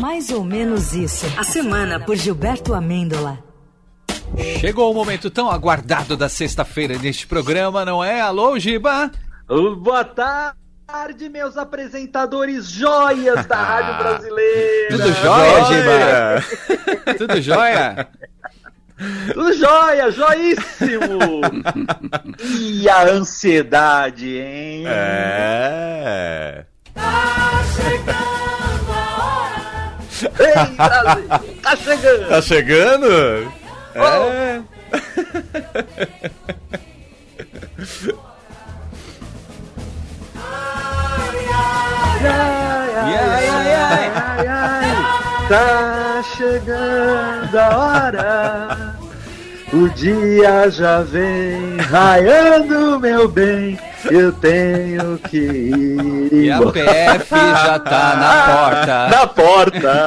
Mais ou menos isso. A semana por Gilberto Amêndola. Chegou o momento tão aguardado da sexta-feira neste programa, não é? Alô, Giba? Boa tarde, meus apresentadores joias da Rádio Brasileira. Tudo jóia, Giba? Tudo jóia? Tudo jóia, joíssimo! e a ansiedade, hein? É. Tá chegando. Ei, tá chegando! Tá chegando? É. Ai, ai, ai, ai, ai, tá chegando a hora. O dia já vem raiando, meu bem. Eu tenho que ir E a. PF já tá na porta. Na porta.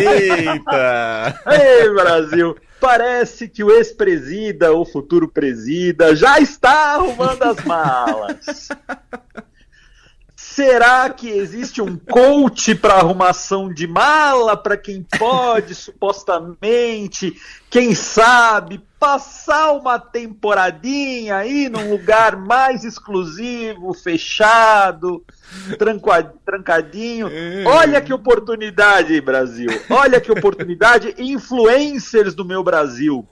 Eita! Ei, Brasil. Parece que o ex-presida, ou futuro presida, já está arrumando as malas. Será que existe um coach para arrumação de mala para quem pode, supostamente, quem sabe, passar uma temporadinha aí num lugar mais exclusivo, fechado, trancadinho? Olha que oportunidade, Brasil. Olha que oportunidade. Influencers do meu Brasil.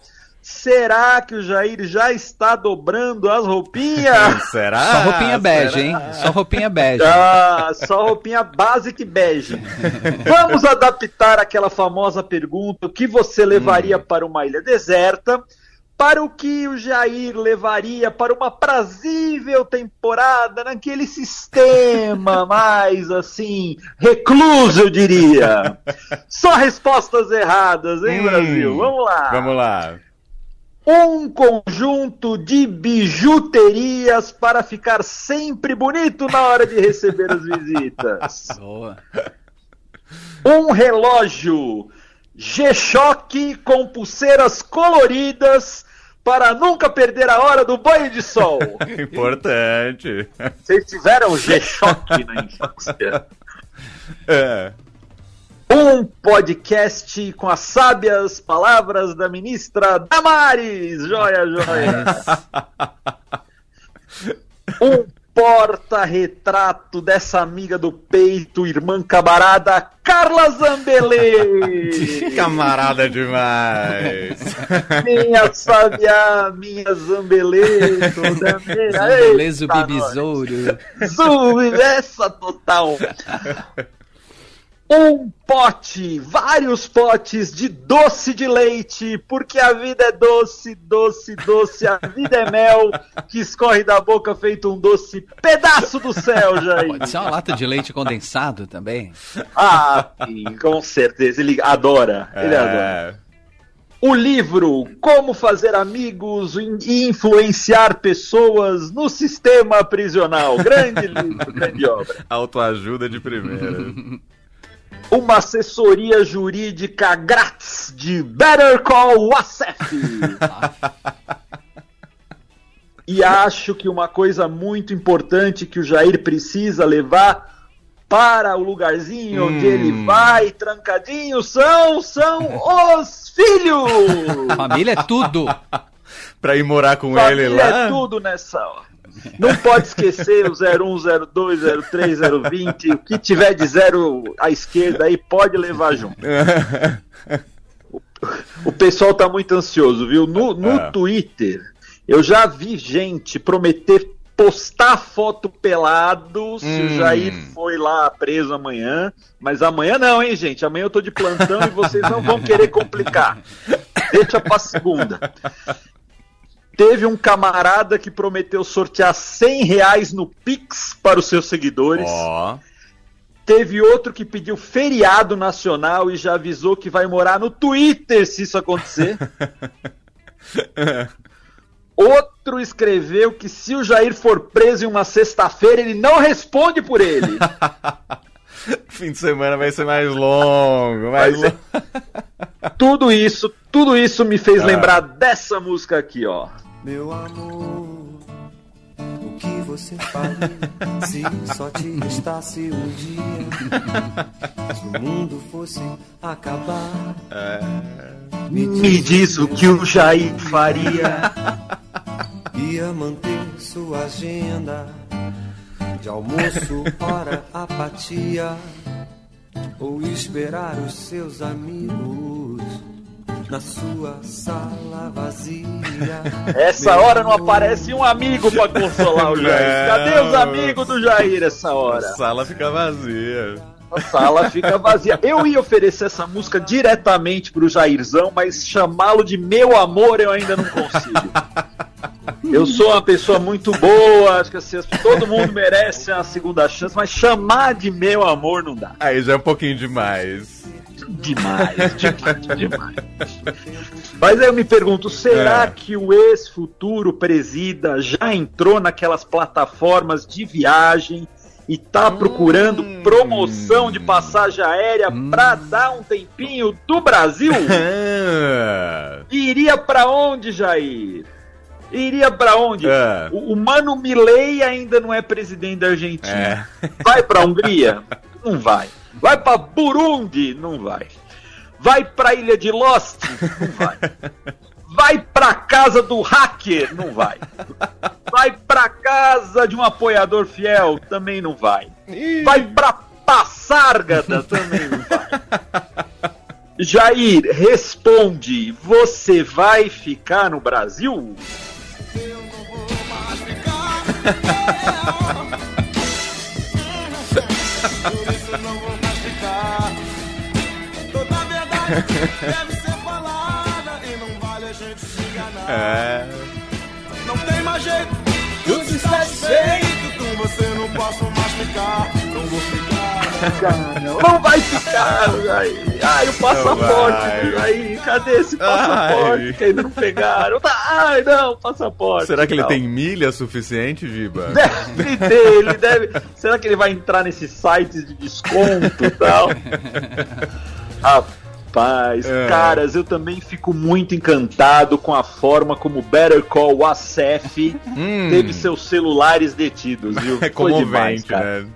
Será que o Jair já está dobrando as roupinhas? Será? Só roupinha bege, hein? Só roupinha bege. Ah, só roupinha basic bege. Vamos adaptar aquela famosa pergunta: o que você levaria para uma ilha deserta? Para o que o Jair levaria para uma prazível temporada naquele sistema mais assim, recluso, eu diria. Só respostas erradas, hein, Hum. Brasil? Vamos lá. Vamos lá. Um conjunto de bijuterias para ficar sempre bonito na hora de receber as visitas. Boa. Um relógio G-Shock com pulseiras coloridas para nunca perder a hora do banho de sol. Importante. Vocês tiveram G-Shock na infância? É. Um podcast com as sábias palavras da ministra Damares. Joia, joia. Um porta-retrato dessa amiga do peito, irmã camarada Carla Zambelê. Camarada demais. minha sábia, minha Zambelê. toda minha- Beleza, o Eita, bibisouro. Zoom, essa total. Um pote, vários potes de doce de leite, porque a vida é doce, doce, doce, a vida é mel que escorre da boca feito um doce pedaço do céu, Jair. Pode ser uma lata de leite condensado também. Ah, sim, com certeza, ele adora, ele adora. É. O livro Como Fazer Amigos e Influenciar Pessoas no Sistema Prisional. Grande livro, grande obra. Autoajuda de primeira. Uma assessoria jurídica grátis de Better Call Wassef. E acho que uma coisa muito importante que o Jair precisa levar para o lugarzinho onde ele vai, trancadinho, são, são os filhos! Família é tudo. pra ir morar com Família ele lá. é tudo nessa hora. Não pode esquecer o 01, 02, 03, 020. O que tiver de zero à esquerda aí pode levar junto. O, o pessoal tá muito ansioso, viu? No, no É. Twitter, eu já vi gente prometer postar foto pelado se o Hum. Jair foi lá preso amanhã. Mas amanhã não, hein, gente? Amanhã eu tô de plantão e vocês não vão querer complicar. Deixa pra segunda. Teve um camarada que prometeu sortear 100 reais no Pix para os seus seguidores. Ó. Teve outro que pediu feriado nacional e já avisou que vai morar no Twitter se isso acontecer. Outro escreveu que se o Jair for preso em uma sexta-feira, ele não responde por ele. Fim de semana vai ser mais longo. Mais longo. tudo isso, tudo isso me fez Ah. lembrar dessa música aqui, ó. Meu amor, o que você faria se só te restasse um dia? mundo fosse acabar. Me diz o que o Jair faria. Ia manter sua agenda de almoço, hora apatia, ou esperar os seus amigos na sua sala vazia. Essa hora não aparece um amigo pra consolar o Jair. Cadê os amigos do Jair essa A hora? sala fica vazia. A sala fica vazia. Eu ia oferecer essa música diretamente pro Jairzão, mas chamá-lo de meu amor eu ainda não consigo. Eu sou uma pessoa muito boa, acho que assim, todo mundo merece uma segunda chance, mas chamar de meu amor não dá. Aí já é um pouquinho demais. Demais, demais, demais. Mas aí eu me pergunto, será É. que o ex-futuro presida já entrou naquelas plataformas de viagem e tá procurando Hum. promoção de passagem aérea pra dar um tempinho do Brasil? Ah, Iria pra onde, Jair? Iria pra onde? É. O, o Mano Milley ainda não é presidente da Argentina. É. Vai pra Hungria? Não vai. Vai pra Burundi? Não vai. Vai pra Ilha de Lost? Não vai. Vai pra casa do hacker? Não vai. Vai pra casa de um apoiador fiel? Também não vai. Vai pra Passárgada? Também não vai. Jair, responde. Você vai ficar no Brasil? É. Não tem mais jeito. Eu satisfeito com você não posso mais ficar. Não vou ficar. Não, não vai ficar, Jair. Ai, o passaporte. Jair. Cadê esse passaporte Ai. que ainda não pegaram? Ai, não, passaporte. Será que ele tem milha suficiente, Giba? Deve ter, ele deve. Será que ele vai entrar nesses sites de desconto e tal? Rapaz, É. caras, eu também fico muito encantado com a forma como Better Call Wassef Hum, teve seus celulares detidos, viu? é Foi demais, comovente, cara. né?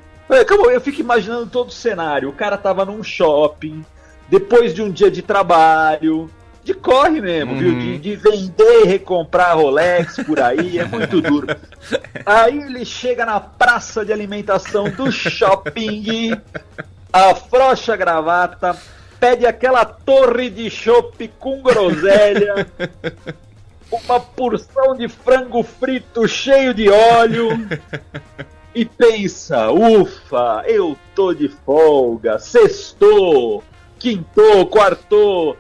Calma, eu fico imaginando todo o cenário. O cara tava num shopping, depois de um dia de trabalho, de corre mesmo, viu? Uhum. De, de vender e recomprar Rolex por aí, é muito duro. Aí ele chega na praça de alimentação do shopping, afrouxa a gravata, pede aquela torre de chopp com groselha, uma porção de frango frito cheio de óleo e pensa, ufa, eu tô de folga, sextou, quintou, quartou.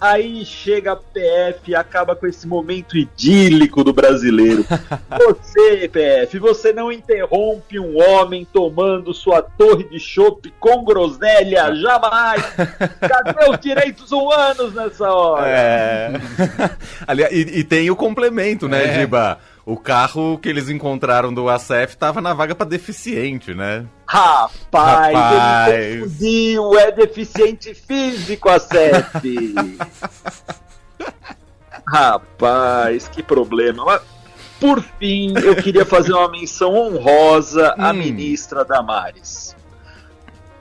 Aí chega a PF e acaba com esse momento idílico do brasileiro. Você, PF, você não interrompe um homem tomando sua torre de chopp com groselha, jamais! Cadê os direitos humanos nessa hora? É. E, e tem o complemento, né, É. Giba? O carro que eles encontraram do ACF tava na vaga pra deficiente, né? Rapaz, Rapaz. ele confundiu, é deficiente físico a CEF. Rapaz, que problema. Mas, por fim, eu queria fazer uma menção honrosa à Hum. ministra Damares.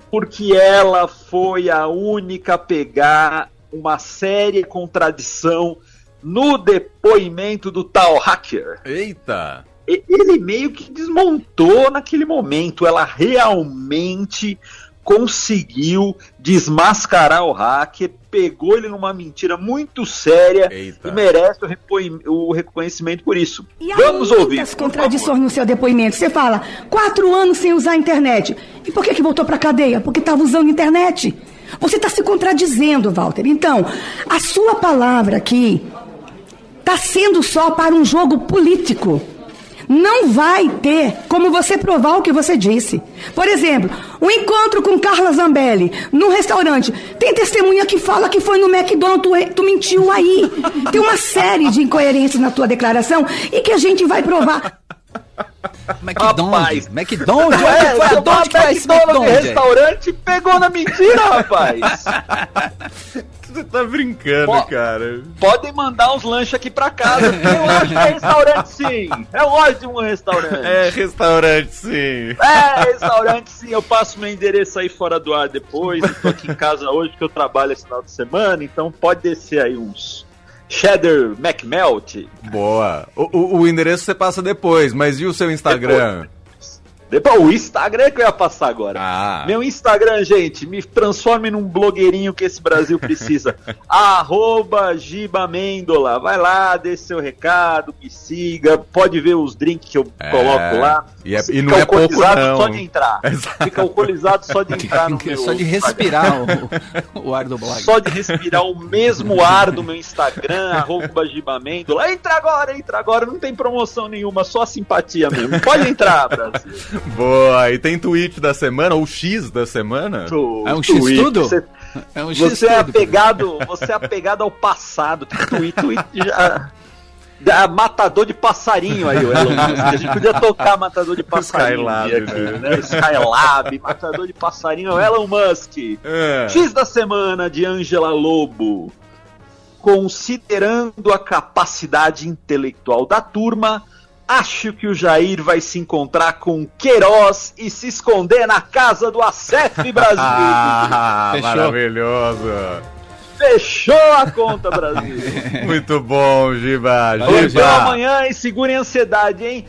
Porque ela foi a única a pegar uma séria contradição no depoimento do tal hacker Eita! ele meio que desmontou naquele momento. Ela realmente conseguiu desmascarar o hacker, pegou ele numa mentira muito séria Eita. e merece o, o reconhecimento por isso. E há Vamos muitas ouvir. por contradições no seu depoimento. Você fala, quatro anos sem usar a internet. E por que, que voltou pra cadeia? Porque estava usando a internet. Você está se contradizendo, Walter. Então, a sua palavra aqui está sendo só para um jogo político. Não vai ter como você provar o que você disse. Por exemplo, o encontro com Carla Zambelli num restaurante. Tem testemunha que fala que foi no McDonald's, tu, tu mentiu aí. Tem uma série de incoerências na tua declaração e que a gente vai provar. McDonald's. Rapaz. McDonald's? É, Foi foi aonde que esse McDonald's restaurante pegou na mentira, rapaz. Você tá brincando, cara. Podem mandar uns lanches aqui pra casa. porque Eu acho que é restaurante sim. É de um restaurante. É restaurante, sim. É, restaurante sim, eu passo meu endereço aí fora do ar depois. Eu tô aqui em casa hoje que eu trabalho esse final de semana, então pode descer aí uns cheddar McMelt. Boa. O, o- o endereço você passa depois, mas e o seu Instagram? Depois, o Instagram que eu ia passar agora. Ah. Meu Instagram, gente, me transforme num blogueirinho que esse Brasil precisa. Arroba Giba Mendola. Vai lá, dê seu recado, me siga. Pode ver os drinks que eu É, coloco lá. e é- e não fica é pouco, alcoolizado não. só de entrar. Exato. Fica alcoolizado só de entrar no meu Só de respirar o, o ar do blog. Só de respirar o mesmo ar do meu Instagram, arroba Gibamêndola. Entra agora, entra agora, não tem promoção nenhuma, só simpatia mesmo. Pode entrar, Brasil. Boa. E tem tweet da semana, ou X da semana? É um X Tweet, tudo? Você, É um você é X-tudo. apegado, você é apegado ao passado. Tweet, tweet já. já- matador de passarinho aí, o Elon Musk. A gente podia tocar matador de passarinho. Skylab, aqui, né? né? Skylab, matador de passarinho, é o Elon Musk. É. X da semana de Angela Lobo. Considerando a capacidade intelectual da turma, acho que o Jair vai se encontrar com Queiroz e se esconder na casa do Acef Brasil. Ah, Fechou. maravilhoso. Fechou a conta, Brasil. Muito bom, Giba. Giba. amanhã e segurem a ansiedade, hein?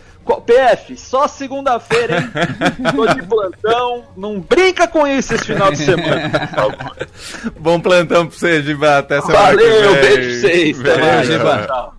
PF, só segunda-feira, hein? Tô de plantão. Não brinca com isso esse final de semana, por favor. Bom plantão pra você, Giba. Até semana que Valeu, vem. beijo pra vocês. Até mais. Giba. Tchau.